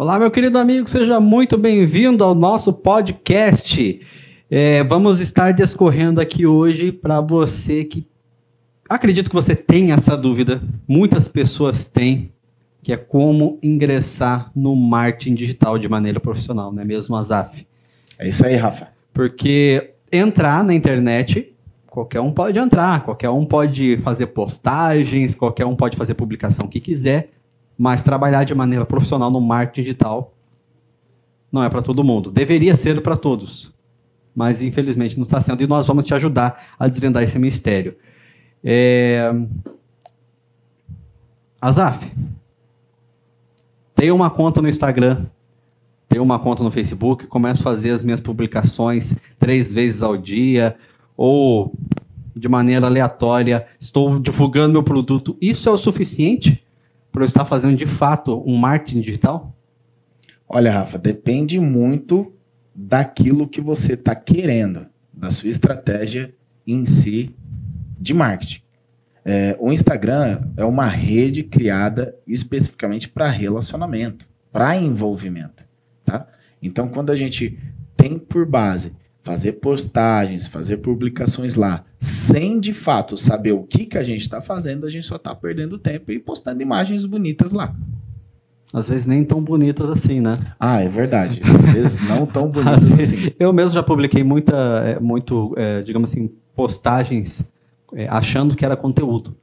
Olá, meu querido amigo, seja muito bem-vindo ao nosso podcast. É, vamos estar discorrendo aqui hoje para você que acredito que você tem essa dúvida, muitas pessoas têm, que é como ingressar no marketing digital de maneira profissional, não é mesmo, Azaf? É isso aí, Rafa. Porque entrar na internet, qualquer um pode entrar, qualquer um pode fazer postagens, qualquer um pode fazer publicação que quiser, mas trabalhar de maneira profissional no marketing digital não é para todo mundo. Deveria ser para todos, mas infelizmente não está sendo. E nós vamos te ajudar a desvendar esse mistério. É... Azaf, tenho uma conta no Instagram, tenho uma conta no Facebook, começo a fazer as minhas publicações três vezes ao dia, ou de maneira aleatória, estou divulgando meu produto. Isso é o suficiente para eu estar fazendo de fato um marketing digital? Olha, Rafa, depende muito daquilo que você está querendo, da sua estratégia em si de marketing. É, o Instagram é uma rede criada especificamente para relacionamento, para envolvimento, tá? Então, quando a gente tem por base fazer postagens, fazer publicações lá, sem de fato saber o que, que a gente está fazendo, a gente só está perdendo tempo e postando imagens bonitas lá. Às vezes nem tão bonitas assim, né? Ah, é verdade. Às vezes não tão bonitas assim. Eu mesmo já publiquei muita, é, muito, é, digamos assim, postagens é, achando que era conteúdo.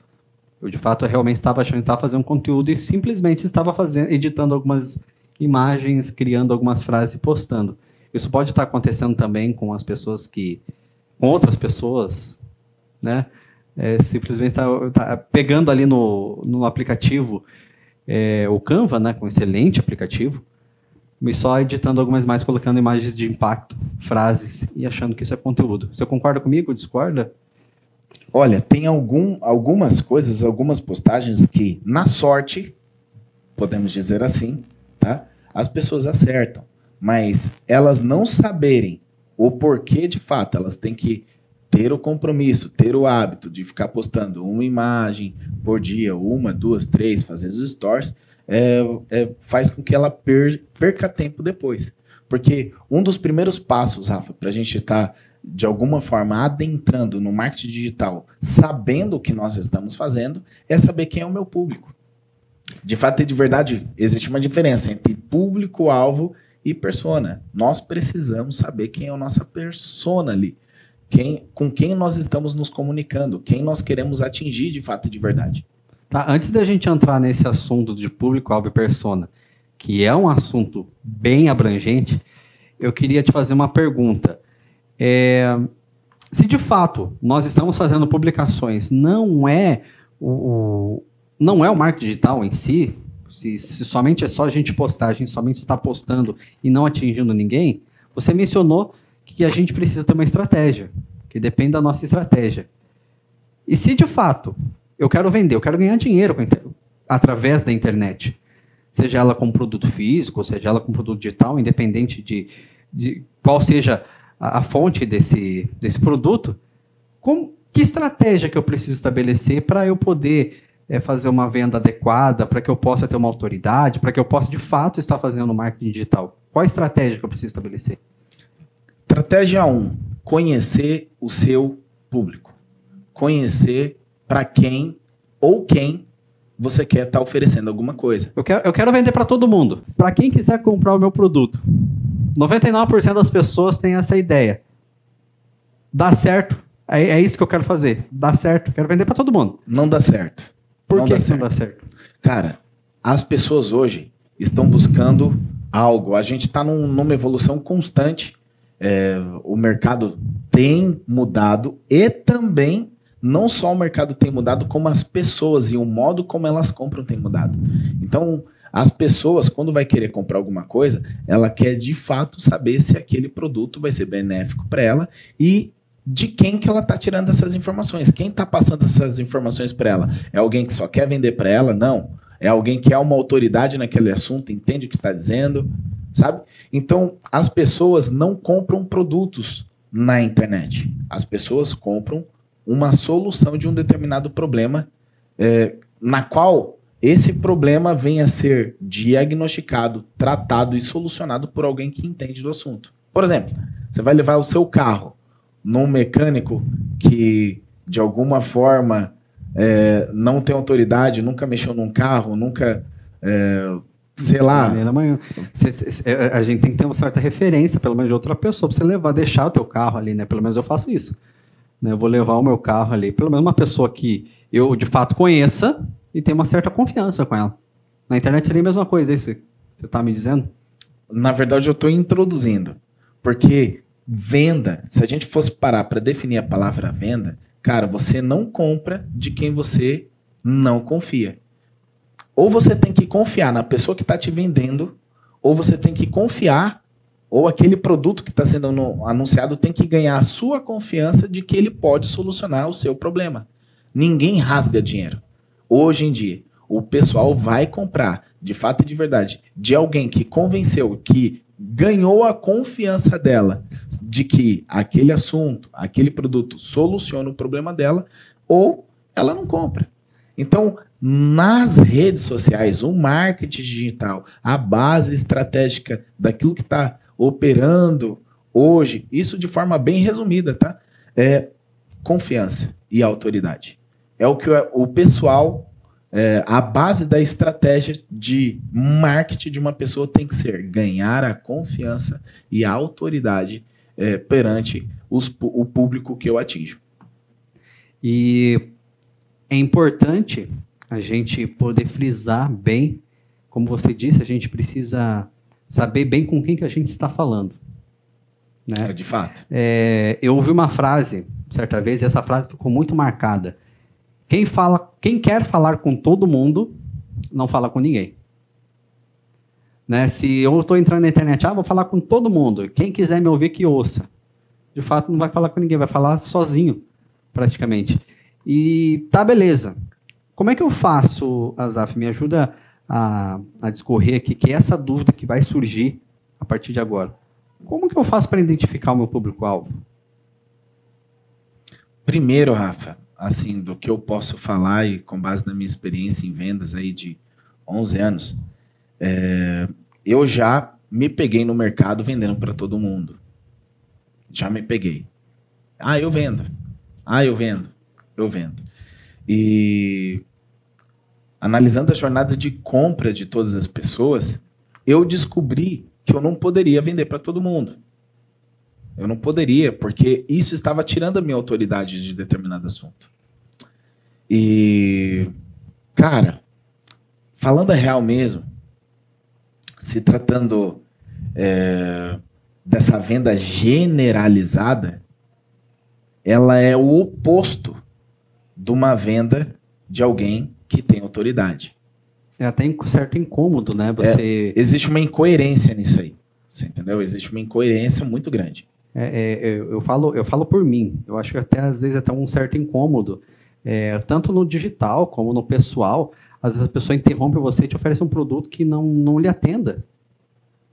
Eu, de fato, realmente estava achando que estava fazendo conteúdo e simplesmente estava fazendo, editando algumas imagens, criando algumas frases e postando. Isso pode estar acontecendo também com as pessoas que. com outras pessoas, né? É, simplesmente está tá pegando ali no, no aplicativo é, o Canva, né? Com um excelente aplicativo, e só editando algumas mais, colocando imagens de impacto, frases e achando que isso é conteúdo. Você concorda comigo? Discorda? Olha, tem algum, algumas coisas, algumas postagens que, na sorte, podemos dizer assim, tá? As pessoas acertam. Mas elas não saberem o porquê de fato, elas têm que ter o compromisso, ter o hábito de ficar postando uma imagem por dia, uma, duas, três, fazer os stories, é, é, faz com que ela per, perca tempo depois. Porque um dos primeiros passos, Rafa, para a gente estar tá de alguma forma adentrando no marketing digital, sabendo o que nós estamos fazendo, é saber quem é o meu público. De fato e de verdade, existe uma diferença entre público-alvo e persona. Nós precisamos saber quem é a nossa persona ali. Quem, com quem nós estamos nos comunicando, quem nós queremos atingir de fato e de verdade. Tá, antes da gente entrar nesse assunto de público-alvo e persona, que é um assunto bem abrangente, eu queria te fazer uma pergunta. É, se de fato nós estamos fazendo publicações, não é o, o não é o marketing digital em si, se, se, somente é só a gente postar, a gente somente está postando e não atingindo ninguém, você mencionou que a gente precisa ter uma estratégia, que depende da nossa estratégia. E se de fato eu quero vender, eu quero ganhar dinheiro através da internet, seja ela com produto físico, seja ela com produto digital, independente de, de qual seja a, a fonte desse, desse produto, com, que estratégia que eu preciso estabelecer para eu poder é, fazer uma venda adequada, para que eu possa ter uma autoridade, para que eu possa de fato estar fazendo marketing digital? Qual a estratégia que eu preciso estabelecer? Estratégia 1: um, conhecer o seu público. Conhecer para quem ou quem você quer estar tá oferecendo alguma coisa. Eu quero, eu quero vender para todo mundo. Para quem quiser comprar o meu produto. 99% das pessoas têm essa ideia. Dá certo. É, é isso que eu quero fazer. Dá certo. Quero vender para todo mundo. Não dá certo. Por não que, dá que não dá certo? Cara, as pessoas hoje estão buscando algo. A gente está num, numa evolução constante. É, o mercado tem mudado e também não só o mercado tem mudado, como as pessoas e o modo como elas compram tem mudado. Então, as pessoas, quando vai querer comprar alguma coisa, ela quer de fato saber se aquele produto vai ser benéfico para ela e de quem que ela está tirando essas informações. Quem está passando essas informações para ela? É alguém que só quer vender para ela? Não. É alguém que é uma autoridade naquele assunto, entende o que está dizendo, sabe? Então, as pessoas não compram produtos na internet. As pessoas compram uma solução de um determinado problema é, na qual esse problema venha a ser diagnosticado, tratado e solucionado por alguém que entende do assunto. Por exemplo, você vai levar o seu carro num mecânico que, de alguma forma, é, não tem autoridade, nunca mexeu num carro, nunca. É, sei lá. É, a gente tem que ter uma certa referência, pelo menos de outra pessoa, para você levar, deixar o teu carro ali, né? Pelo menos eu faço isso. Né? Eu vou levar o meu carro ali, pelo menos uma pessoa que eu de fato conheça e tenha uma certa confiança com ela. Na internet seria a mesma coisa, é isso você está me dizendo? Na verdade, eu estou introduzindo. Porque venda, se a gente fosse parar para definir a palavra venda, cara, você não compra de quem você não confia. Ou você tem que confiar na pessoa que está te vendendo, ou você tem que confiar, ou aquele produto que está sendo anunciado tem que ganhar a sua confiança de que ele pode solucionar o seu problema. Ninguém rasga dinheiro. Hoje em dia, o pessoal vai comprar, de fato e de verdade, de alguém que convenceu, que ganhou a confiança dela de que aquele assunto, aquele produto soluciona o problema dela, ou ela não compra. Então, nas redes sociais, o marketing digital, a base estratégica daquilo que está operando hoje, isso de forma bem resumida, tá? É confiança e autoridade. É o que o pessoal é, a base da estratégia de marketing de uma pessoa tem que ser ganhar a confiança e a autoridade é, perante os, o público que eu atinjo. E é importante a gente poder frisar bem, como você disse, a gente precisa saber bem com quem que a gente está falando. Né? É, de fato. É, eu ouvi uma frase certa vez e essa frase ficou muito marcada quem fala, quem quer falar com todo mundo, não fala com ninguém. Né? Se eu estou entrando na internet, ah, vou falar com todo mundo. Quem quiser me ouvir, que ouça. De fato, não vai falar com ninguém, vai falar sozinho, praticamente. E tá, beleza. Como é que eu faço, Azaf? Me ajuda a, a discorrer aqui, que é essa dúvida que vai surgir a partir de agora. Como que eu faço para identificar o meu público-alvo? Primeiro, Rafa, assim, do que eu posso falar e com base na minha experiência em vendas aí de 11 anos, é, eu já me peguei no mercado vendendo para todo mundo. Já me peguei. Ah, eu vendo. Ah, eu vendo. Eu vendo. E analisando a jornada de compra de todas as pessoas, eu descobri que eu não poderia vender para todo mundo. Eu não poderia, porque isso estava tirando a minha autoridade de determinado assunto. E, cara, falando a real mesmo, se tratando é, dessa venda generalizada, ela é o oposto de uma venda de alguém que tem autoridade. É até um certo incômodo, né? Você... É, existe uma incoerência nisso aí. Você entendeu? Existe uma incoerência muito grande. É, é, eu, falo, eu falo por mim. Eu acho que até às vezes até um certo incômodo, é, tanto no digital como no pessoal. Às vezes a pessoa interrompe você e te oferece um produto que não, não lhe atenda.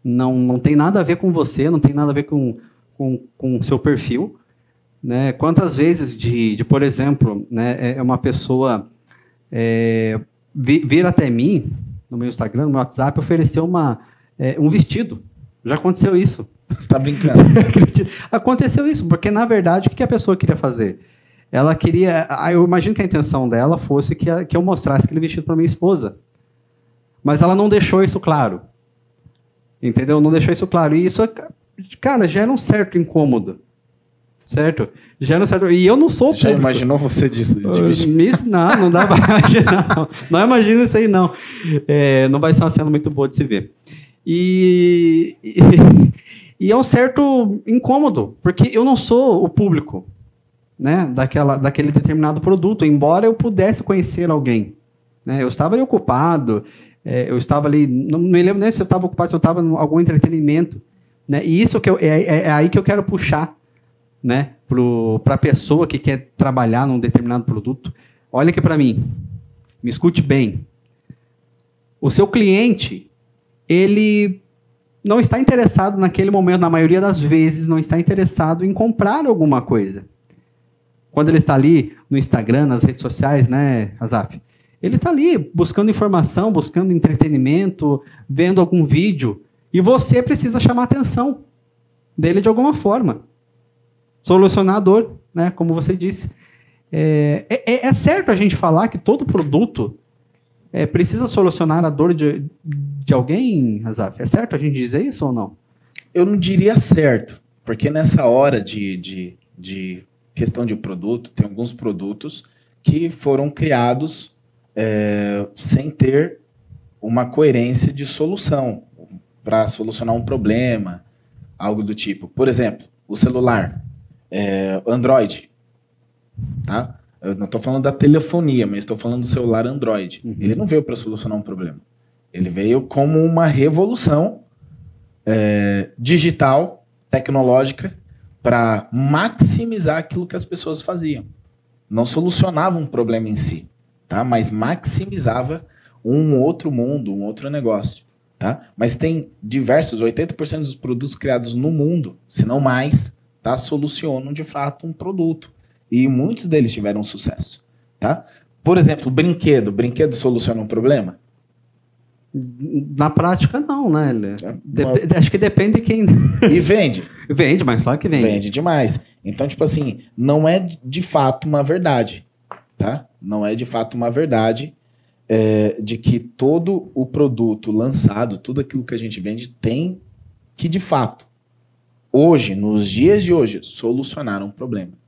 Não, não tem nada a ver com você, não tem nada a ver com com, com o seu perfil. Né? Quantas vezes de, de por exemplo, né, é, é uma pessoa é, vir até mim no meu Instagram, no meu WhatsApp, oferecer uma, é, um vestido. Já aconteceu isso. Você está brincando. Aconteceu isso, porque na verdade o que a pessoa queria fazer? Ela queria. Eu imagino que a intenção dela fosse que, que eu mostrasse aquele vestido para minha esposa. Mas ela não deixou isso claro. Entendeu? Não deixou isso claro. E isso, cara, gera um certo incômodo. Certo? Gera um certo. E eu não sou. Já público. imaginou você disso? Não, não dá pra imaginar. Não, não imagina isso aí, não. É, não vai ser uma cena muito boa de se ver. E, e, e é um certo incômodo, porque eu não sou o público né, daquela, daquele determinado produto, embora eu pudesse conhecer alguém. Né? Eu estava ali ocupado, é, eu estava ali, não me lembro nem se eu estava ocupado, se eu estava em algum entretenimento. Né? E isso que eu, é, é, é aí que eu quero puxar né, para a pessoa que quer trabalhar num determinado produto. Olha aqui para mim, me escute bem. O seu cliente, ele não está interessado naquele momento, na maioria das vezes, não está interessado em comprar alguma coisa. Quando ele está ali no Instagram, nas redes sociais, né, Azaf? Ele está ali buscando informação, buscando entretenimento, vendo algum vídeo. E você precisa chamar a atenção dele de alguma forma. Solucionar a dor, né? Como você disse. É, é, é certo a gente falar que todo produto é, precisa solucionar a dor de, de alguém, Razaf? É certo a gente dizer isso ou não? Eu não diria certo, porque nessa hora de, de, de questão de produto, tem alguns produtos que foram criados é, sem ter uma coerência de solução para solucionar um problema, algo do tipo. Por exemplo, o celular, é, Android, tá? Eu não estou falando da telefonia, mas estou falando do celular Android. Uhum. Ele não veio para solucionar um problema. Ele veio como uma revolução é, digital, tecnológica, para maximizar aquilo que as pessoas faziam. Não solucionava um problema em si, tá? mas maximizava um outro mundo, um outro negócio. Tá? Mas tem diversos, 80% dos produtos criados no mundo, se não mais, tá? solucionam de fato um produto. E muitos deles tiveram sucesso. Tá? Por exemplo, brinquedo. Brinquedo soluciona um problema? Na prática, não, né? É, acho que depende de quem. E vende. vende, mas claro que vende. Vende demais. Então, tipo assim, não é de fato uma verdade. Tá? Não é de fato uma verdade é, de que todo o produto lançado, tudo aquilo que a gente vende, tem que, de fato, hoje, nos dias de hoje, solucionar um problema.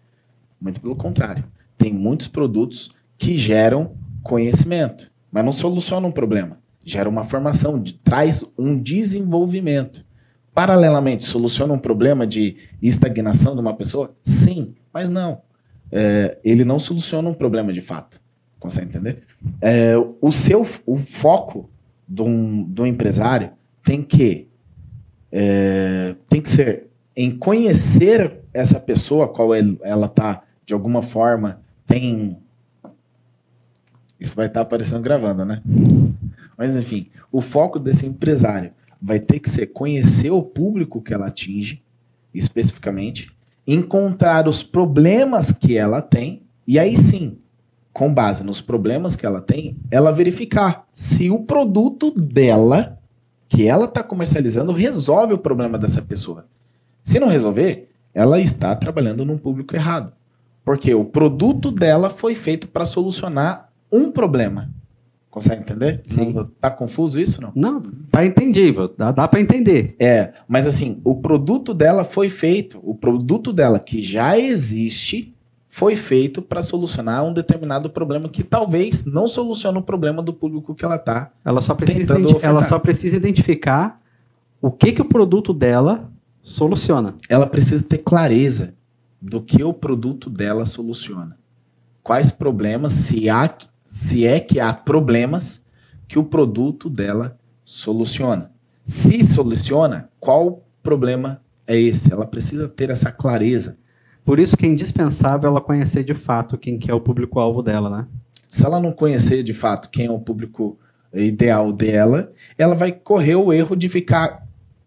Muito pelo contrário. Tem muitos produtos que geram conhecimento, mas não solucionam um problema. Gera uma formação, de, traz um desenvolvimento. Paralelamente, soluciona um problema de estagnação de uma pessoa? Sim, mas não. É, ele não soluciona um problema de fato. Consegue entender? É, o seu o foco do, do empresário tem que é, tem que ser em conhecer essa pessoa, qual ela está de alguma forma tem. Isso vai estar tá aparecendo gravando, né? Mas enfim, o foco desse empresário vai ter que ser conhecer o público que ela atinge, especificamente, encontrar os problemas que ela tem, e aí sim, com base nos problemas que ela tem, ela verificar se o produto dela, que ela está comercializando, resolve o problema dessa pessoa. Se não resolver, ela está trabalhando num público errado. Porque o produto dela foi feito para solucionar um problema. Consegue entender? Sim. Não, tá confuso isso, não? Não, tá entendível. Dá, dá para entender. É, mas assim, o produto dela foi feito, o produto dela que já existe foi feito para solucionar um determinado problema que talvez não solucione o problema do público que ela tá. Ela só precisa, ela só precisa identificar o que que o produto dela soluciona. Ela precisa ter clareza do que o produto dela soluciona. Quais problemas, se, há, se é que há problemas que o produto dela soluciona. Se soluciona, qual problema é esse? Ela precisa ter essa clareza. Por isso que é indispensável ela conhecer de fato quem que é o público-alvo dela, né? Se ela não conhecer de fato quem é o público ideal dela, ela vai correr o erro de ficar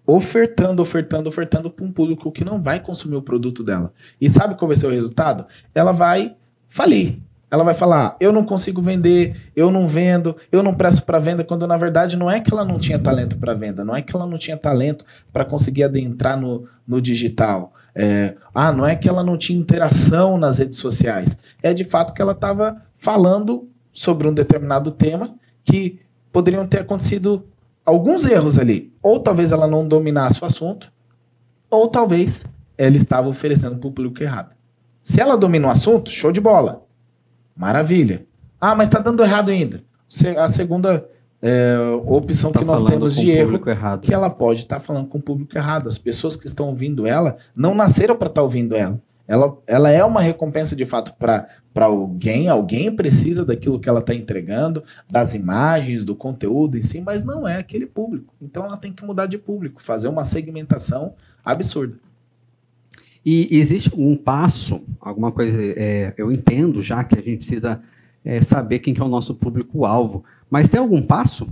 ofertando, ofertando, ofertando para um público que não vai consumir o produto dela. E sabe qual vai ser o resultado? Ela vai falir. Ela vai falar: eu não consigo vender, eu não vendo, eu não presto para venda, quando na verdade não é que ela não tinha talento para venda, não é que ela não tinha talento para conseguir adentrar no, no digital. É, ah, não é que ela não tinha interação nas redes sociais. É de fato que ela estava falando sobre um determinado tema que poderiam ter acontecido alguns erros ali. Ou talvez ela não dominasse o assunto, ou talvez ela estava oferecendo para o público errado. Se ela domina o assunto, show de bola. Maravilha. Ah, mas está dando errado ainda. A segunda é, opção tá que nós temos de erro errado. que ela pode estar tá falando com o público errado. As pessoas que estão ouvindo ela não nasceram para estar tá ouvindo ela. Ela, ela é uma recompensa de fato para alguém, alguém precisa daquilo que ela está entregando, das imagens, do conteúdo em si, mas não é aquele público. Então ela tem que mudar de público, fazer uma segmentação absurda. E existe um passo, alguma coisa, é, eu entendo já que a gente precisa é, saber quem que é o nosso público-alvo, mas tem algum passo?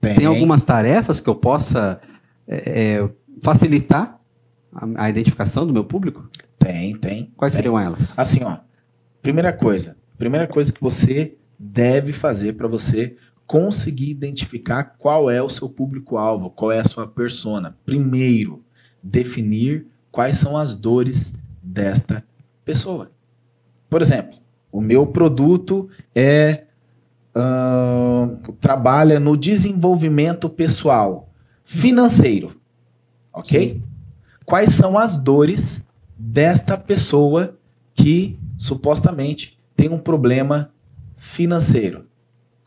Tem. tem algumas tarefas que eu possa é, é facilitar a, a identificação do meu público? Tem, tem. Quais tem. seriam elas? Assim, ó. Primeira coisa. Primeira coisa que você deve fazer para você conseguir identificar qual é o seu público-alvo, qual é a sua persona. Primeiro, definir quais são as dores desta pessoa. Por exemplo, o meu produto é uh, trabalha no desenvolvimento pessoal financeiro, ok? Sim. Quais são as dores desta pessoa que supostamente tem um problema financeiro?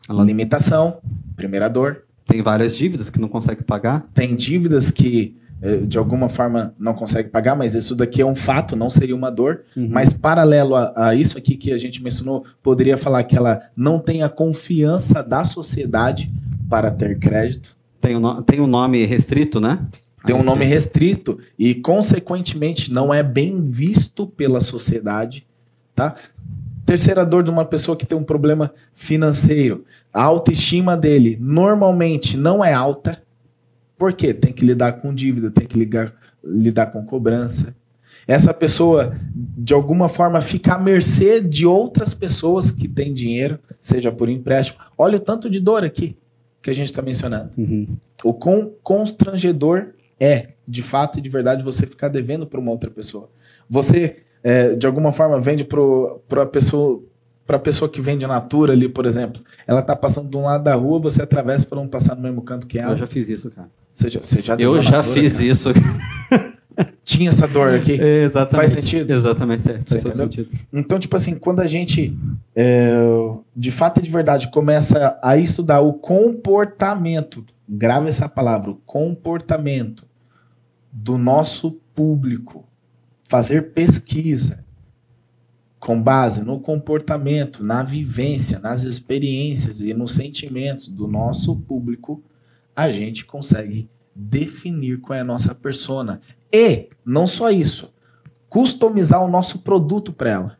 Ela... Limitação, primeira dor. Tem várias dívidas que não consegue pagar. Tem dívidas que eh, de alguma forma não consegue pagar, mas isso daqui é um fato, não seria uma dor. Uhum. Mas paralelo a, a, isso aqui que a gente mencionou, poderia falar que ela não tem a confiança da sociedade para ter crédito. Tem um, tem um nome restrito, né? Tem um nome restrito e, consequentemente, não é bem visto pela sociedade, tá? Terceira dor de uma pessoa que tem um problema financeiro. A autoestima dele normalmente não é alta, por quê? Tem que lidar com dívida, tem que ligar, lidar com cobrança. Essa pessoa, de alguma forma, fica à mercê de outras pessoas que têm dinheiro, seja por empréstimo. Olha o tanto de dor aqui que a gente está mencionando. Uhum. O quão constrangedor é, de fato e de verdade, você ficar devendo para uma outra pessoa. Você, é, de alguma forma, vende para a pessoa para a pessoa que vende natura ali, por exemplo, ela tá passando de um lado da rua, você atravessa para não passar no mesmo canto que ela. Eu já fiz isso, cara. Você já, você já Eu já natura, fiz cara? isso. Tinha essa dor aqui. É, exatamente. Faz sentido? Exatamente. É, faz sentido. Então, tipo assim, quando a gente, é, de fato e de verdade, começa a estudar o comportamento, grava essa palavra, o comportamento do nosso público, fazer pesquisa, com base no comportamento, na vivência, nas experiências e nos sentimentos do nosso público, a gente consegue definir qual é a nossa persona. E, não só isso, customizar o nosso produto para ela,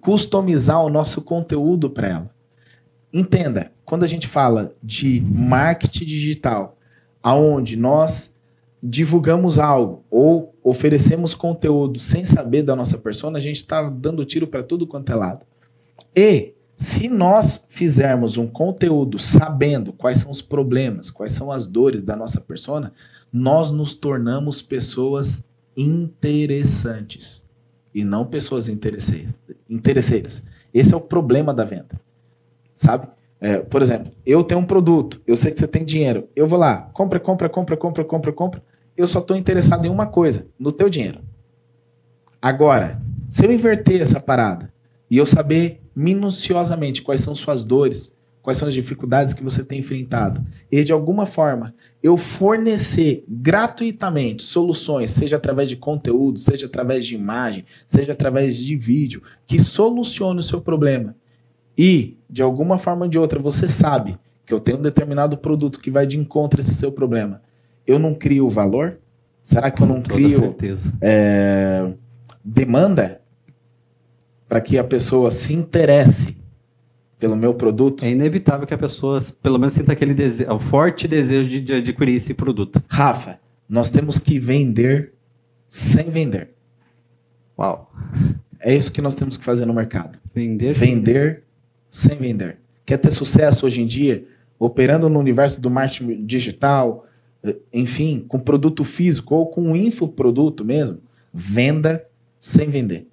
customizar o nosso conteúdo para ela. Entenda, quando a gente fala de marketing digital, aonde nós divulgamos algo ou oferecemos conteúdo sem saber da nossa persona, a gente está dando tiro para tudo quanto é lado. E se nós fizermos um conteúdo sabendo quais são os problemas, quais são as dores da nossa persona, nós nos tornamos pessoas interessantes e não pessoas interesseiras. Esse é o problema da venda, sabe? É, por exemplo, eu tenho um produto, eu sei que você tem dinheiro, eu vou lá, compra, compra, compra, compra, compra, compra eu só estou interessado em uma coisa, no teu dinheiro. Agora, se eu inverter essa parada e eu saber minuciosamente quais são suas dores, quais são as dificuldades que você tem enfrentado, e de alguma forma eu fornecer gratuitamente soluções, seja através de conteúdo, seja através de imagem, seja através de vídeo, que solucione o seu problema, e de alguma forma ou de outra você sabe que eu tenho um determinado produto que vai de encontro a esse seu problema, eu não crio valor? Será que eu não crio é, demanda para que a pessoa se interesse pelo meu produto? É inevitável que a pessoa, pelo menos, sinta aquele desejo, o forte desejo de, de adquirir esse produto. Rafa, nós temos que vender sem vender. Uau. É isso que nós temos que fazer no mercado. Vender, vender sem... sem vender. Quer ter sucesso hoje em dia, operando no universo do marketing digital, enfim, com produto físico ou com um infoproduto mesmo, venda sem vender.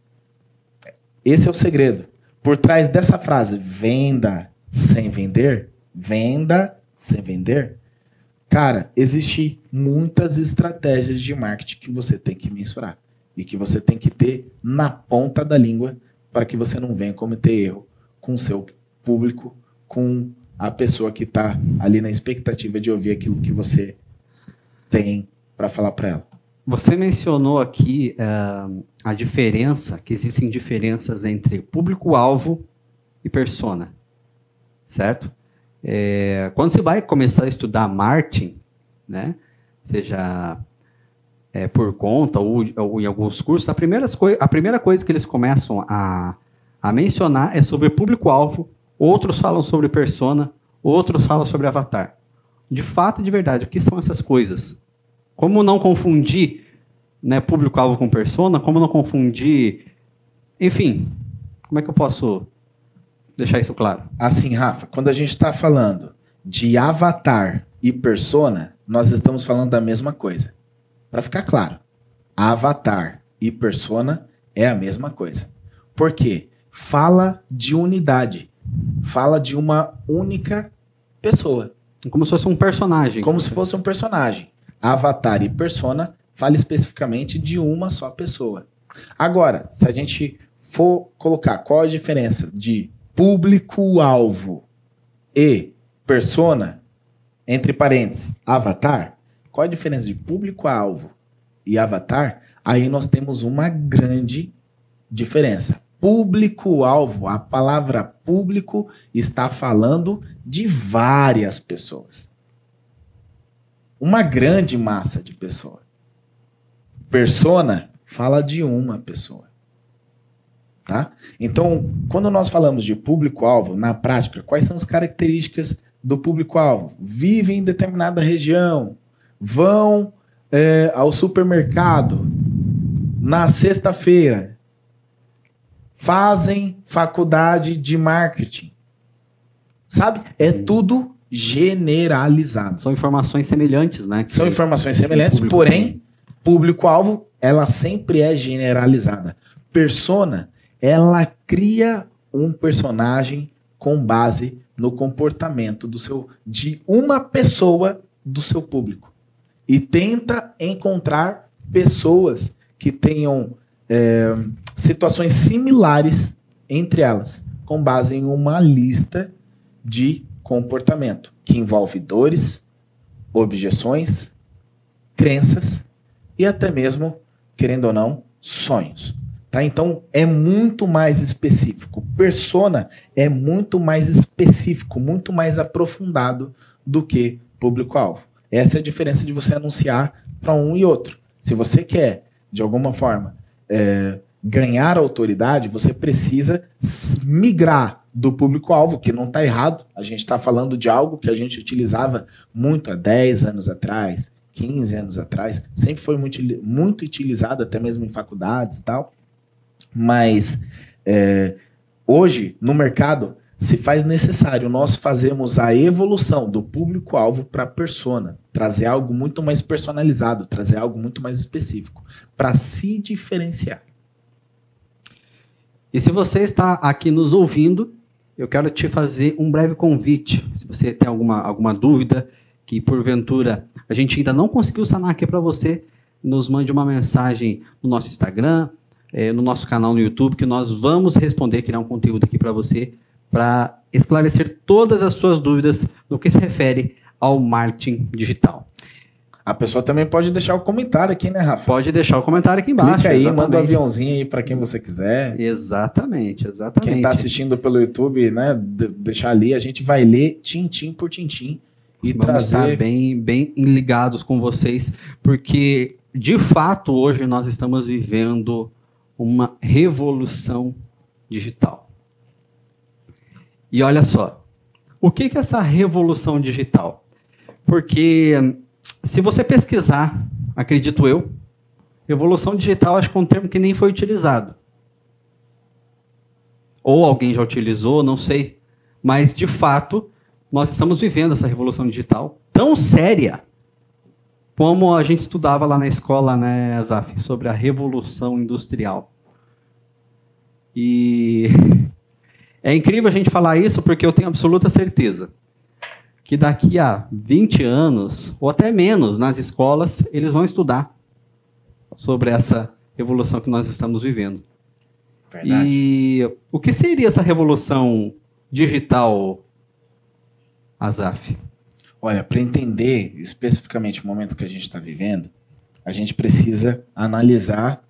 Esse é o segredo. Por trás dessa frase, venda sem vender, venda sem vender, cara, existe muitas estratégias de marketing que você tem que mensurar e que você tem que ter na ponta da língua para que você não venha cometer erro com o seu público, com a pessoa que está ali na expectativa de ouvir aquilo que você tem para falar para ela. Você mencionou aqui uh, a diferença, que existem diferenças entre público-alvo e persona, certo? É, quando você vai começar a estudar marketing, né, seja é, por conta ou, ou, em alguns cursos, a, a primeira coisa que eles começam a, a mencionar é sobre público-alvo, outros falam sobre persona, outros falam sobre avatar. De fato, de verdade, o que são essas coisas? Como não confundir né, público-alvo com persona? Como não confundir. Enfim, como é que eu posso deixar isso claro. Assim, Rafa, quando a gente está falando de avatar e persona, nós estamos falando da mesma coisa. Para ficar claro, avatar e persona é a mesma coisa. Por quê? Fala de unidade. Fala de uma única pessoa. Como se fosse um personagem. Como se fosse um personagem. Avatar e persona fala especificamente de uma só pessoa. Agora, se a gente for colocar qual a diferença de público-alvo e persona, entre parênteses, avatar, qual a diferença de público-alvo e avatar? Aí nós temos uma grande diferença. Público-alvo, a palavra público está falando de várias pessoas. Uma grande massa de pessoas. Persona fala de uma pessoa. Tá? Então, quando nós falamos de público-alvo, na prática, quais são as características do público-alvo? Vivem em determinada região, vão é, ao supermercado na sexta-feira, fazem faculdade de marketing. Sabe? É tudo generalizado. São informações semelhantes, né? São informações semelhantes, porém, público-alvo, ela sempre é generalizada. Persona ela cria um personagem com base no comportamento do seu de uma pessoa do seu público e tenta encontrar pessoas que tenham é, situações similares entre elas, com base em uma lista de comportamento que envolve dores, objeções, crenças e até mesmo, querendo ou não, sonhos. Tá? Então é muito mais específico. Persona é muito mais específico, muito mais aprofundado do que público-alvo. Essa é a diferença de você anunciar para um e outro. Se você quer, de alguma forma, é, ganhar autoridade, você precisa migrar do público-alvo, que não está errado. A gente está falando de algo que a gente utilizava muito há 10 anos atrás, 15 anos atrás, sempre foi muito, muito utilizado, até mesmo em faculdades e tal. Mas é, hoje, no mercado, se faz necessário nós fazermos a evolução do público-alvo para a persona, trazer algo muito mais personalizado, trazer algo muito mais específico, para se diferenciar. E se você está aqui nos ouvindo, eu quero te fazer um breve convite. Se você tem alguma, alguma dúvida que porventura a gente ainda não conseguiu sanar aqui para você, nos mande uma mensagem no nosso Instagram, é, no nosso canal no YouTube, que nós vamos responder, criar um conteúdo aqui para você, para esclarecer todas as suas dúvidas no que se refere ao marketing digital. A pessoa também pode deixar o comentário aqui, né, Rafa? Pode deixar o comentário aqui embaixo. Clica aí, exatamente. manda um aviãozinho aí para quem você quiser. Exatamente, exatamente. Quem está assistindo pelo YouTube, né, deixar ali, a gente vai ler tintim por tintim e Vamos trazer... estar bem, bem ligados com vocês, porque de fato hoje nós estamos vivendo uma revolução digital. E olha só, o que é essa revolução digital? Porque se você pesquisar, acredito eu, revolução digital acho que é um termo que nem foi utilizado. Ou alguém já utilizou, não sei. Mas, de fato, nós estamos vivendo essa revolução digital tão séria como a gente estudava lá na escola, né, Zaf, sobre a revolução industrial. E é incrível a gente falar isso porque eu tenho absoluta certeza que daqui a 20 anos, ou até menos, nas escolas, eles vão estudar sobre essa revolução que nós estamos vivendo. Verdade. E o que seria essa revolução digital, Azaf? Olha, para entender especificamente o momento que a gente está vivendo, a gente precisa analisar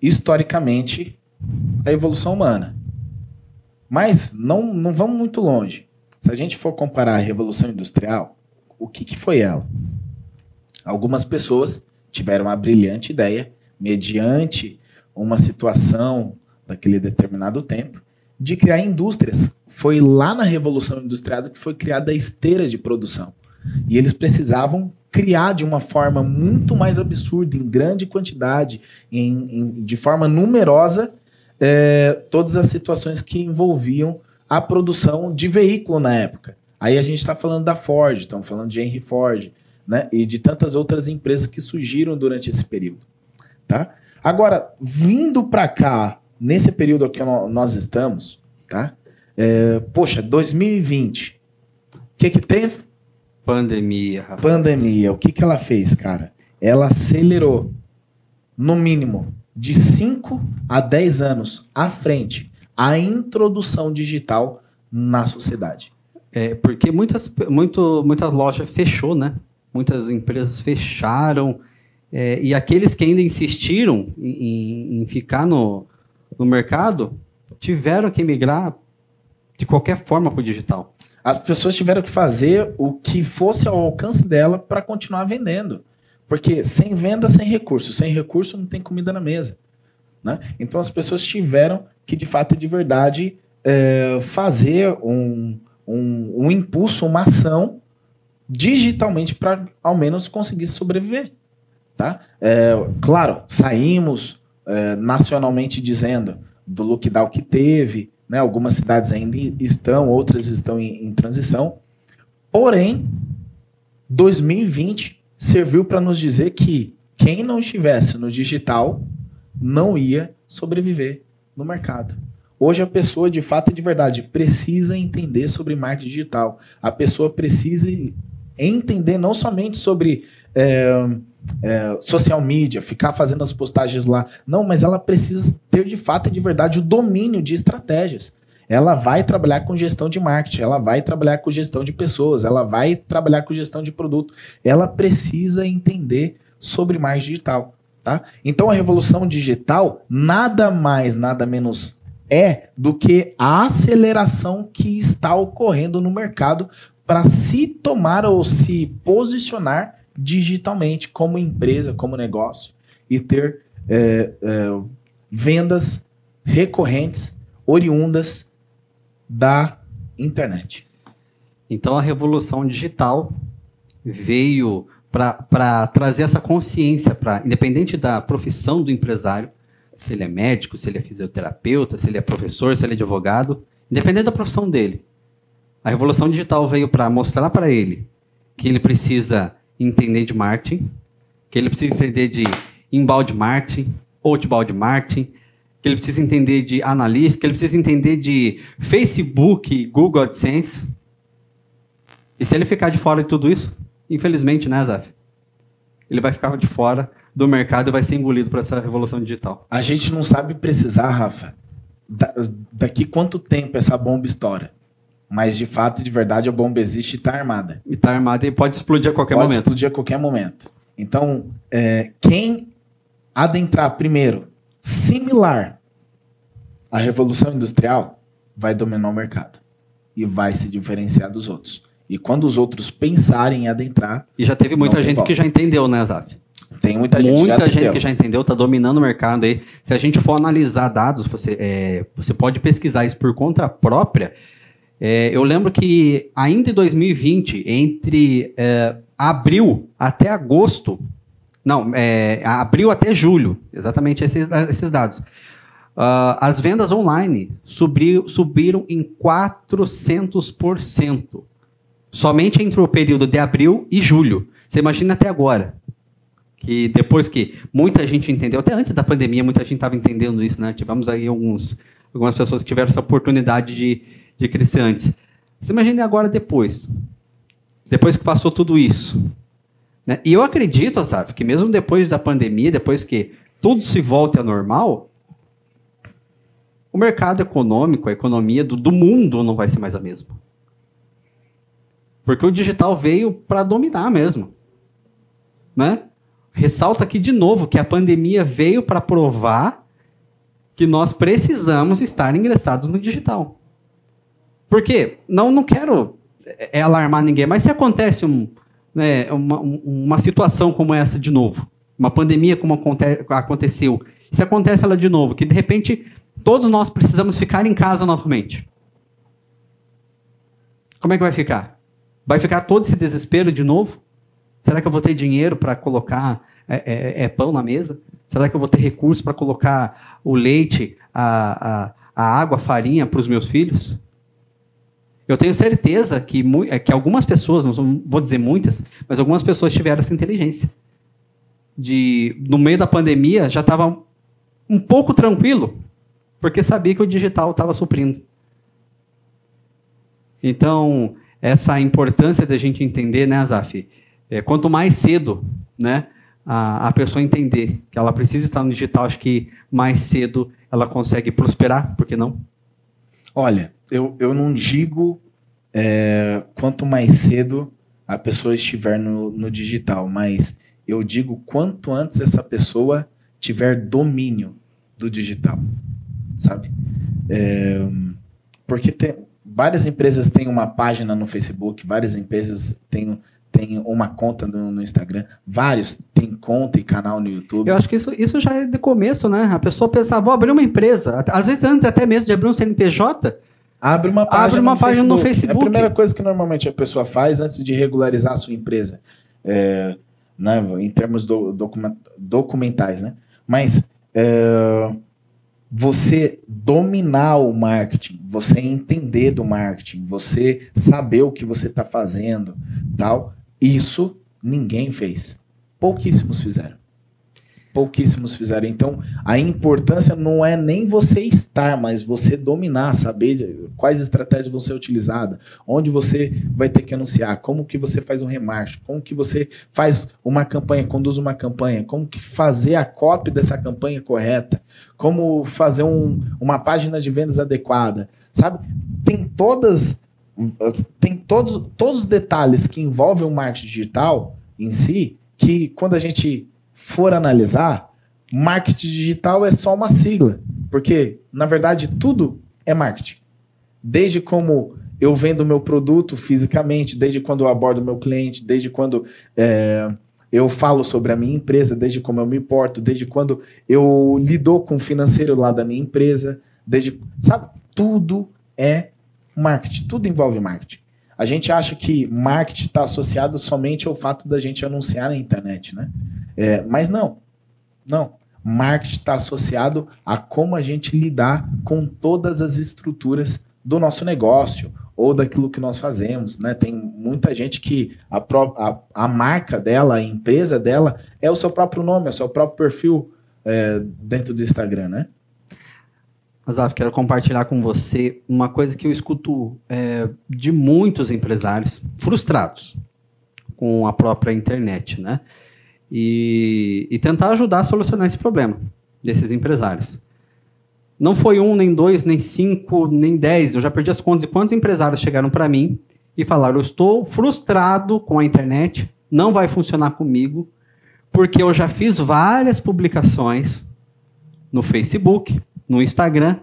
historicamente a evolução humana. Mas não, não vamos muito longe. Se a gente for comparar a Revolução Industrial, o que, que foi ela? Algumas pessoas tiveram a brilhante ideia, mediante uma situação daquele determinado tempo, de criar indústrias. Foi lá na Revolução Industrial que foi criada a esteira de produção. E eles precisavam criar de uma forma muito mais absurda, em grande quantidade, em, em de forma numerosa, é, todas as situações que envolviam a produção de veículo na época. Aí a gente está falando da Ford, estamos falando de Henry Ford, né? E de tantas outras empresas que surgiram durante esse período, tá? Agora, vindo para cá, nesse período que nós estamos, tá? É, poxa, 2020, o que que teve? Pandemia. Pandemia. O que que ela fez, cara? Ela acelerou, no mínimo, de 5 a 10 anos à frente, a introdução digital na sociedade. É, porque muitas, muito, muitas lojas fechou, né? Muitas empresas fecharam. É, e aqueles que ainda insistiram em, em ficar no, no mercado tiveram que migrar de qualquer forma para o digital. As pessoas tiveram que fazer o que fosse ao alcance dela para continuar vendendo. Porque sem venda, sem recurso. Sem recurso, não tem comida na mesa. Né? Então as pessoas tiveram que, de fato e de verdade, é, fazer um, um, um impulso, uma ação digitalmente para ao menos conseguir sobreviver. Tá? É, claro, saímos é, nacionalmente dizendo do lockdown que teve, né? algumas cidades ainda estão, outras estão em, em transição. Porém, 2020 serviu para nos dizer que quem não estivesse no digital não ia sobreviver no mercado. Hoje a pessoa, de fato e de verdade, precisa entender sobre marketing digital. A pessoa precisa entender não somente sobre é, é, social media, ficar fazendo as postagens lá. Não, mas ela precisa ter de fato e de verdade o domínio de estratégias. Ela vai trabalhar com gestão de marketing, ela vai trabalhar com gestão de pessoas, ela vai trabalhar com gestão de produto. Ela precisa entender sobre marketing digital. Tá? Então a revolução digital nada mais, nada menos é do que a aceleração que está ocorrendo no mercado para se tomar ou se posicionar digitalmente como empresa, como negócio e ter é, é, vendas recorrentes oriundas da internet. Então a revolução digital veio para trazer essa consciência para, independente da profissão do empresário, se ele é médico, se ele é fisioterapeuta, se ele é professor, se ele é advogado, independente da profissão dele. A revolução digital veio para mostrar para ele que ele precisa entender de marketing, que ele precisa entender de inbound marketing, outbound marketing, que ele precisa entender de analista, que ele precisa entender de Facebook, Google AdSense. E se ele ficar de fora de tudo isso, infelizmente, né, Zaf? Ele vai ficar de fora do mercado e vai ser engolido por essa revolução digital. A gente não sabe precisar, Rafa, da, daqui quanto tempo essa bomba estoura. Mas de fato, de verdade, a bomba existe e está armada. E está armada e pode explodir a qualquer pode momento. Pode explodir a qualquer momento. Então, é, quem adentrar primeiro, similar à Revolução Industrial, vai dominar o mercado. E vai se diferenciar dos outros. E quando os outros pensarem em adentrar. E já teve muita gente que já entendeu, né, Zaf? Tem muita gente, muita gente que já entendeu, está dominando o mercado aí. Se a gente for analisar dados, você, é, você pode pesquisar isso por conta própria é, eu lembro que ainda em 2020, entre é, abril até agosto, não, é, abril até julho, exatamente esses, esses dados, uh, as vendas online subiu, subiram em 400%. Somente entre o período de abril e julho. Você imagina até agora. Que depois que muita gente entendeu, até antes da pandemia, muita gente estava entendendo isso, né? Tivemos aí alguns, algumas pessoas que tiveram essa oportunidade de de crescer antes. Você imagine agora depois. Depois que passou tudo isso. Né? E eu acredito, Asaf, que mesmo depois da pandemia, depois que tudo se volte ao normal, o mercado econômico, a economia do, do mundo não vai ser mais a mesma. Porque o digital veio para dominar mesmo. Né? Ressalta aqui de novo que a pandemia veio para provar que nós precisamos estar ingressados no digital. Porque não, não quero é, é, alarmar ninguém, mas se acontece um, né, uma, uma situação como essa de novo, uma pandemia como aconte aconteceu, se acontece ela de novo, que de repente todos nós precisamos ficar em casa novamente. Como é que vai ficar? Vai ficar todo esse desespero de novo? Será que eu vou ter dinheiro para colocar é, é, é, pão na mesa? Será que eu vou ter recurso para colocar o leite, a, a, a água, a farinha para os meus filhos? Eu tenho certeza que, é, que algumas pessoas, não vou dizer muitas, mas algumas pessoas tiveram essa inteligência. De, no meio da pandemia, já estava um pouco tranquilo, porque sabia que o digital estava suprindo. Então, essa importância da gente entender, né, Azaf? É, quanto mais cedo né, a, a pessoa entender que ela precisa estar no digital, acho que mais cedo ela consegue prosperar, por que não? Olha, eu, eu não digo é, quanto mais cedo a pessoa estiver no, no digital, mas eu digo quanto antes essa pessoa tiver domínio do digital, sabe? É, porque tem, várias empresas têm uma página no Facebook, várias empresas têm, têm uma conta no, no, Instagram, vários têm conta e canal no YouTube. Eu acho que isso, isso já é de começo, né? A pessoa pensava, vou abrir uma empresa. Às vezes antes até mesmo de abrir um CNPJ, Abre uma página, Abre uma no, página Facebook. no Facebook. É a primeira coisa que normalmente a pessoa faz antes de regularizar a sua empresa. É, né, em termos do, documentais, né? Mas é, você dominar o marketing, você entender do marketing, você saber o que você está fazendo, tal, isso ninguém fez. Pouquíssimos fizeram pouquíssimos fizeram. Então, a importância não é nem você estar, mas você dominar, saber quais estratégias vão ser utilizadas, onde você vai ter que anunciar, como que você faz um remarketing, como que você faz uma campanha, conduz uma campanha, como que fazer a copy dessa campanha correta, como fazer um, uma página de vendas adequada, sabe? Tem todas tem todos, todos os detalhes que envolvem o marketing digital em si, que quando a gente for analisar, marketing digital é só uma sigla, porque na verdade tudo é marketing. Desde como eu vendo meu produto fisicamente, desde quando eu abordo meu cliente, desde quando é, eu falo sobre a minha empresa, desde como eu me importo, desde quando eu lido com o financeiro lá da minha empresa, desde sabe tudo é marketing, tudo envolve marketing. A gente acha que marketing está associado somente ao fato da gente anunciar na internet, né? É, mas não, não. Marketing está associado a como a gente lidar com todas as estruturas do nosso negócio ou daquilo que nós fazemos, né? Tem muita gente que a, a, a marca dela, a empresa dela é o seu próprio nome, é o seu próprio perfil é, dentro do Instagram, né? Azaf, quero compartilhar com você uma coisa que eu escuto é, de muitos empresários frustrados com a própria internet, né? E, e tentar ajudar a solucionar esse problema desses empresários. Não foi um, nem dois, nem cinco, nem dez. Eu já perdi as contas de quantos empresários chegaram para mim e falaram: Eu estou frustrado com a internet, não vai funcionar comigo, porque eu já fiz várias publicações no Facebook, no Instagram,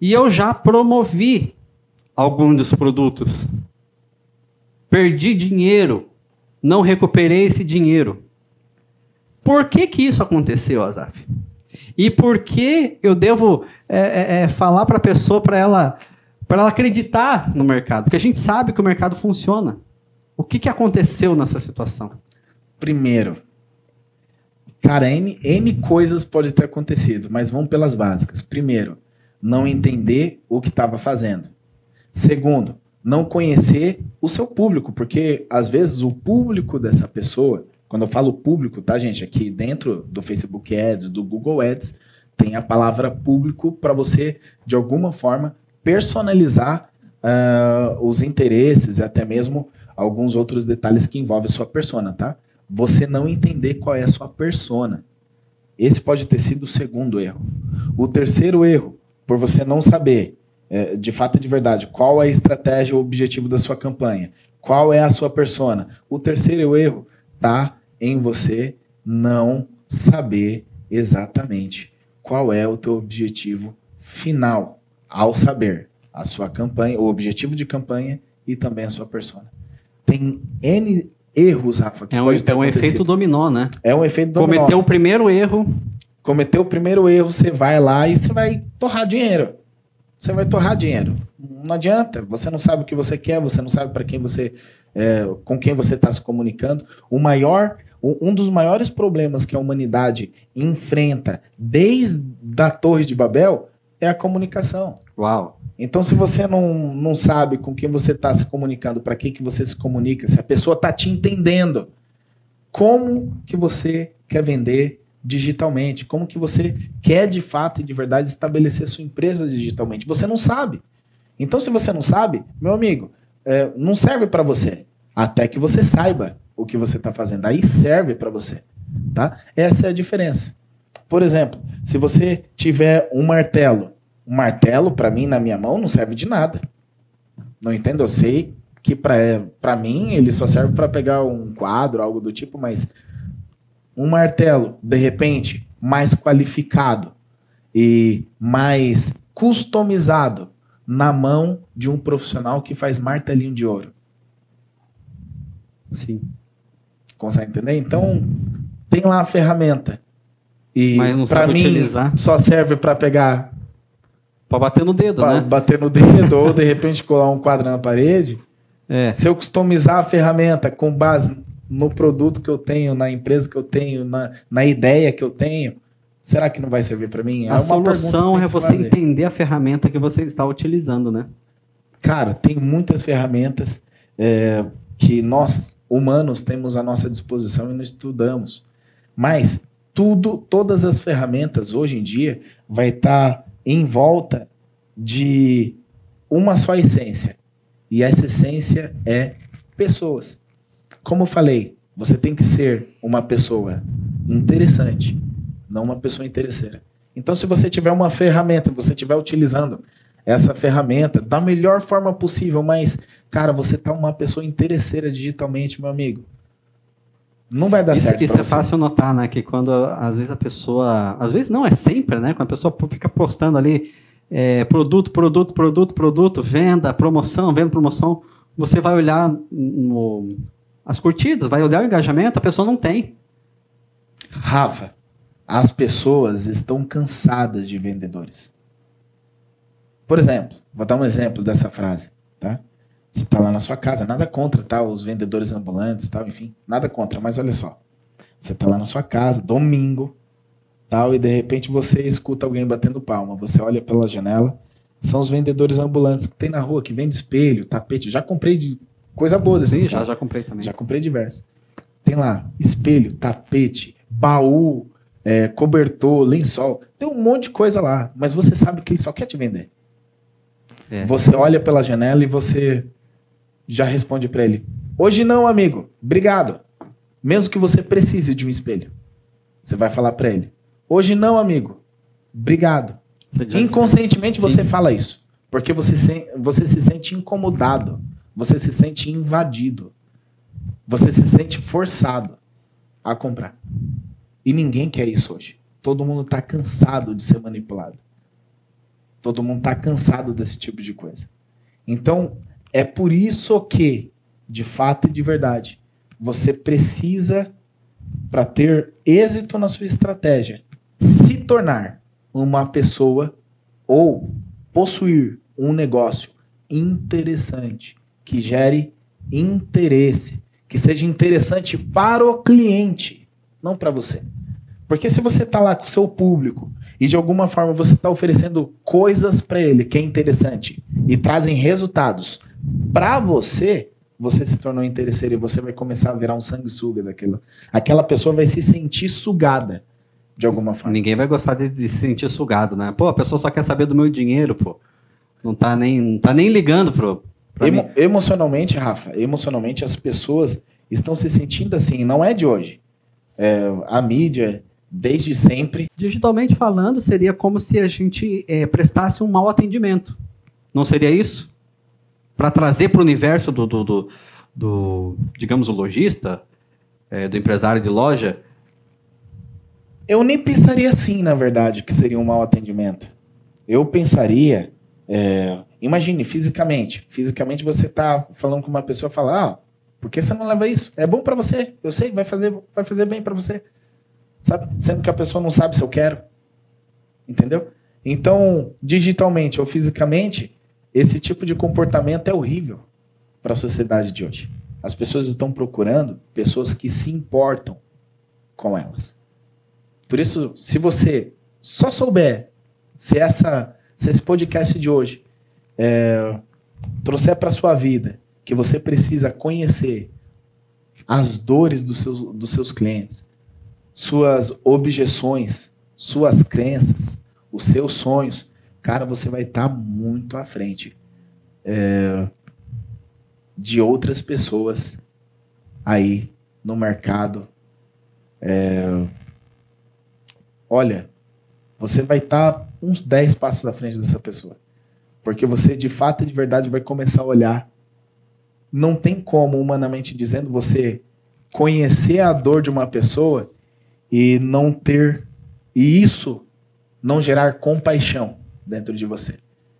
e eu já promovi alguns dos produtos. Perdi dinheiro, não recuperei esse dinheiro. Por que, que isso aconteceu, Azaf? E por que eu devo é, é, é falar para a pessoa para ela, ela acreditar no mercado? Porque a gente sabe que o mercado funciona. O que, que aconteceu nessa situação? Primeiro, Cara, N, N coisas pode ter acontecido, mas vamos pelas básicas. Primeiro, não entender o que estava fazendo. Segundo, não conhecer o seu público, porque às vezes o público dessa pessoa, quando eu falo público, tá, gente? Aqui dentro do Facebook Ads, do Google Ads, tem a palavra público para você, de alguma forma, personalizar uh, os interesses e até mesmo alguns outros detalhes que envolvem a sua persona, tá? você não entender qual é a sua persona. Esse pode ter sido o segundo erro. O terceiro erro, por você não saber, é, de fato e de verdade, qual é a estratégia ou objetivo da sua campanha, qual é a sua persona. O terceiro erro está em você não saber exatamente qual é o teu objetivo final ao saber a sua campanha, o objetivo de campanha e também a sua persona. Tem N erros, Rafa. é um, é um efeito dominó, né? É um efeito dominó. Cometeu o primeiro erro. Cometeu o primeiro erro, você vai lá e você vai torrar dinheiro. Você vai torrar dinheiro. Não adianta. Você não sabe o que você quer, você não sabe para quem você, é, com quem você está se comunicando. O maior, um dos maiores problemas que a humanidade enfrenta desde a Torre de Babel é a comunicação. Uau. Então, se você não, não sabe com quem você está se comunicando, para quem que você se comunica, se a pessoa está te entendendo, como que você quer vender digitalmente? Como que você quer de fato e de verdade estabelecer sua empresa digitalmente? Você não sabe. Então, se você não sabe, meu amigo, é, não serve para você. Até que você saiba o que você está fazendo. Aí serve para você. Tá? Essa é a diferença. Por exemplo, se você tiver um martelo, um martelo, para mim, na minha mão, não serve de nada. Não entendo? Eu sei que para mim ele só serve para pegar um quadro, algo do tipo, mas um martelo, de repente, mais qualificado e mais customizado na mão de um profissional que faz martelinho de ouro. Sim. Consegue entender? Então, tem lá a ferramenta. E para mim utilizar. só serve para pegar para bater no dedo, pra né? Bater no dedo ou de repente colar um quadro na parede. É. Se eu customizar a ferramenta com base no produto que eu tenho, na empresa que eu tenho, na, na ideia que eu tenho, será que não vai servir para mim? É a solução é você fazer. entender a ferramenta que você está utilizando, né? Cara, tem muitas ferramentas é, que nós, humanos, temos à nossa disposição e não estudamos. Mas tudo, todas as ferramentas hoje em dia vai estar tá em volta de uma só essência. E essa essência é pessoas. Como eu falei, você tem que ser uma pessoa interessante, não uma pessoa interesseira. Então, se você tiver uma ferramenta, você estiver utilizando essa ferramenta da melhor forma possível, mas, cara, você tá uma pessoa interesseira digitalmente, meu amigo. Não vai dar isso, certo. Isso é fácil notar, né? Que quando às vezes a pessoa. Às vezes não, é sempre, né? Quando a pessoa fica postando ali é, produto, produto, produto, produto, venda, promoção, venda, promoção, você vai olhar no, as curtidas, vai olhar o engajamento, a pessoa não tem. Rafa, as pessoas estão cansadas de vendedores. Por exemplo, vou dar um exemplo dessa frase, tá? Você está lá na sua casa, nada contra, tá? Os vendedores ambulantes, tal, enfim, nada contra, mas olha só. Você está lá na sua casa, domingo, tal, e de repente você escuta alguém batendo palma. Você olha pela janela, são os vendedores ambulantes que tem na rua, que vende espelho, tapete. Já comprei de Coisa boa desses Sim, já, já comprei também. Já comprei diversos. Tem lá espelho, tapete, baú, é, cobertor, lençol. Tem um monte de coisa lá. Mas você sabe que ele só quer te vender. É. Você olha pela janela e você já responde para ele: Hoje não, amigo. Obrigado. Mesmo que você precise de um espelho. Você vai falar para ele: Hoje não, amigo. Obrigado. Inconscientemente você fala isso. Porque você se, você se sente incomodado você se sente invadido. Você se sente forçado a comprar. E ninguém quer isso hoje. Todo mundo está cansado de ser manipulado. Todo mundo está cansado desse tipo de coisa. Então, é por isso que, de fato e de verdade, você precisa, para ter êxito na sua estratégia, se tornar uma pessoa ou possuir um negócio interessante, que gere interesse, que seja interessante para o cliente, não para você. Porque se você está lá com o seu público e de alguma forma você está oferecendo coisas para ele que é interessante e trazem resultados para você, você se tornou interesseiro e você vai começar a virar um sanguessuga daquilo. Aquela pessoa vai se sentir sugada de alguma forma. Ninguém vai gostar de, de se sentir sugado, né? Pô, a pessoa só quer saber do meu dinheiro, pô. Não tá nem, não tá nem ligando pro, Emo emocionalmente, Rafa, emocionalmente as pessoas estão se sentindo assim, não é de hoje. É, a mídia, desde sempre. Digitalmente falando, seria como se a gente é, prestasse um mau atendimento. Não seria isso? Para trazer para o universo do, do, do, do, digamos, o lojista, é, do empresário de loja. Eu nem pensaria assim, na verdade, que seria um mau atendimento. Eu pensaria é, imagine, fisicamente. Fisicamente você está falando com uma pessoa e fala, ah, por que você não leva isso? É bom para você, eu sei, vai fazer, vai fazer bem para você. Sabe? Sendo que a pessoa não sabe se eu quero. Entendeu? Então, digitalmente ou fisicamente, esse tipo de comportamento é horrível para a sociedade de hoje. As pessoas estão procurando pessoas que se importam com elas. Por isso, se você só souber se essa se esse podcast de hoje é, trouxer para sua vida que você precisa conhecer as dores dos seus, dos seus clientes, suas objeções, suas crenças, os seus sonhos, cara, você vai estar tá muito à frente é, de outras pessoas aí no mercado. É, olha, você vai estar tá uns 10 passos à frente dessa pessoa. Porque você, de fato e de verdade, vai começar a olhar. Não tem como, humanamente dizendo, você conhecer a dor de uma pessoa e não ter. E isso não gerar compaixão dentro de você.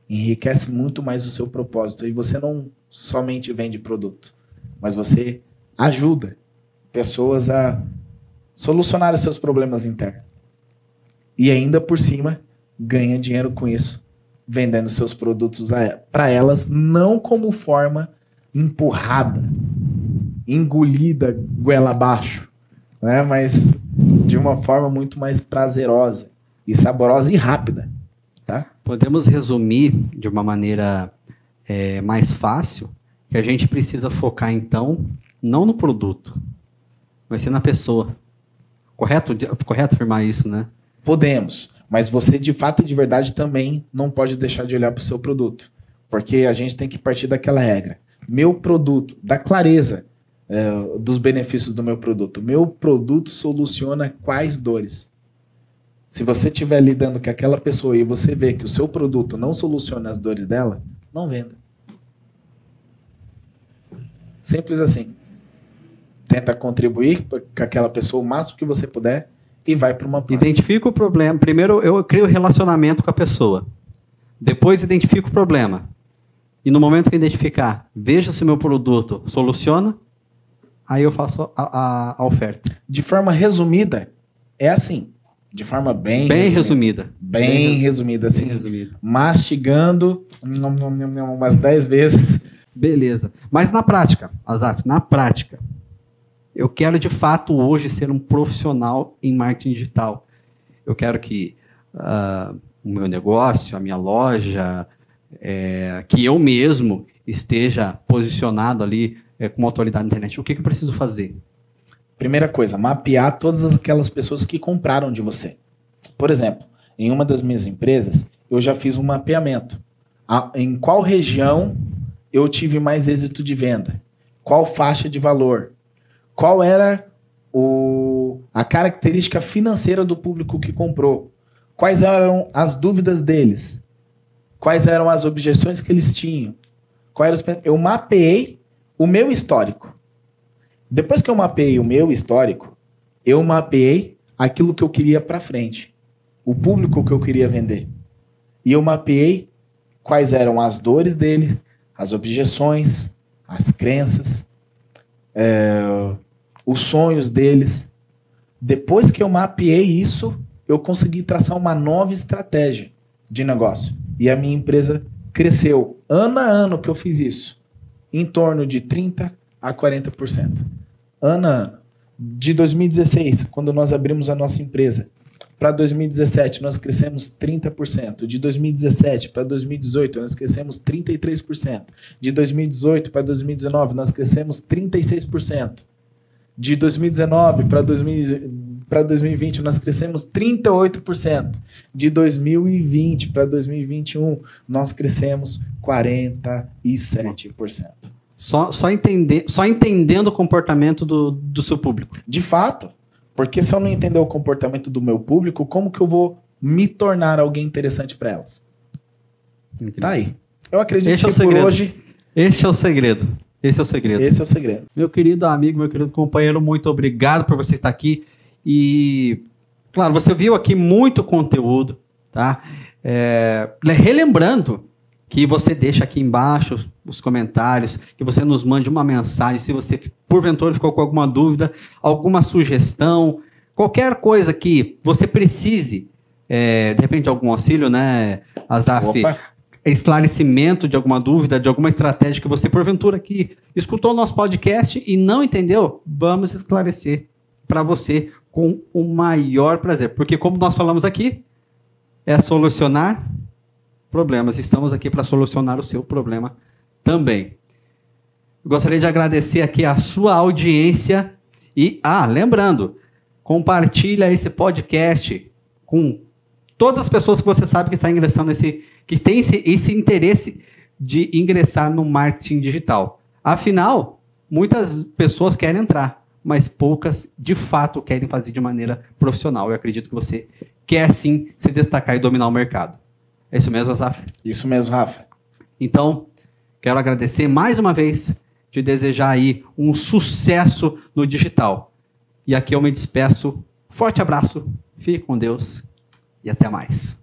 Enriquece muito mais o seu propósito. E você não somente vende produto, mas você ajuda pessoas a solucionar os seus problemas internos. E ainda por cima, ganha dinheiro com isso, vendendo seus produtos para elas, não como forma empurrada, engolida goela abaixo, né? mas de uma forma muito mais prazerosa e saborosa e rápida. Tá? Podemos resumir de uma maneira é, mais fácil que a gente precisa focar, então, não no produto, mas sim na pessoa. Correto, correto afirmar isso, né? Podemos, mas você de fato e de verdade também não pode deixar de olhar para o seu produto, porque a gente tem que partir daquela regra. Meu produto, da clareza é, dos benefícios do meu produto. Meu produto soluciona quais dores? Se você estiver lidando com aquela pessoa e você vê que o seu produto não soluciona as dores dela, não venda. Simples assim. Tenta contribuir com aquela pessoa o máximo que você puder e vai para uma próxima. Identifica o problema. Primeiro eu crio relacionamento com a pessoa. Depois identifico o problema. E no momento que identificar, veja se o meu produto soluciona, aí eu faço a, a, a oferta. De forma resumida, é assim. De forma bem, bem resumida. resumida. Bem, bem resumida, assim. Bem resumida. Mastigando umas 10 vezes. Beleza. Mas na prática, Azaf, na prática, eu quero de fato hoje ser um profissional em marketing digital. Eu quero que uh, o meu negócio, a minha loja, é, que eu mesmo esteja posicionado ali é, como autoridade na internet. O que, que eu preciso fazer? Primeira coisa, mapear todas aquelas pessoas que compraram de você. Por exemplo, em uma das minhas empresas, eu já fiz um mapeamento. A, em qual região eu tive mais êxito de venda? Qual faixa de valor? Qual era o, a característica financeira do público que comprou? Quais eram as dúvidas deles? Quais eram as objeções que eles tinham? Eu mapeei o meu histórico. Depois que eu mapeei o meu histórico, eu mapeei aquilo que eu queria para frente, o público que eu queria vender. E eu mapeei quais eram as dores dele, as objeções, as crenças, é, os sonhos deles. Depois que eu mapeei isso, eu consegui traçar uma nova estratégia de negócio. E a minha empresa cresceu ano a ano que eu fiz isso, em torno de 30 a 40%. Ano a ano. De 2016, quando nós abrimos a nossa empresa, para 2017 nós crescemos 30%. De 2017 para 2018 nós crescemos 33%. De 2018 para 2019 nós crescemos 36%. De 2019 para 2020 nós crescemos 38%. De 2020 para 2021 nós crescemos 47%. Só, só, entender, só entendendo o comportamento do, do seu público. De fato. Porque se eu não entender o comportamento do meu público, como que eu vou me tornar alguém interessante para elas? Incrível. Tá aí. Eu acredito Esse é que é por hoje. Este é o segredo. Esse é o segredo. Esse é o segredo. Meu querido amigo, meu querido companheiro, muito obrigado por você estar aqui. E, claro, você viu aqui muito conteúdo, tá? É, relembrando que você deixa aqui embaixo os comentários, que você nos mande uma mensagem, se você porventura ficou com alguma dúvida, alguma sugestão, qualquer coisa que você precise, é, de repente algum auxílio, né, Azaf? Opa. Esclarecimento de alguma dúvida, de alguma estratégia que você porventura aqui escutou o nosso podcast e não entendeu, vamos esclarecer para você com o maior prazer. Porque como nós falamos aqui, é solucionar problemas. Estamos aqui para solucionar o seu problema também. Gostaria de agradecer aqui a sua audiência e, ah, lembrando, compartilha esse podcast com todas as pessoas que você sabe que está ingressando nesse, que tem esse, esse interesse de ingressar no marketing digital. Afinal, muitas pessoas querem entrar, mas poucas de fato querem fazer de maneira profissional. Eu acredito que você quer sim se destacar e dominar o mercado. É isso mesmo, Azaf? Isso mesmo, Rafa. Então, quero agradecer mais uma vez, te desejar aí um sucesso no digital. E aqui eu me despeço. Forte abraço, fique com Deus e até mais.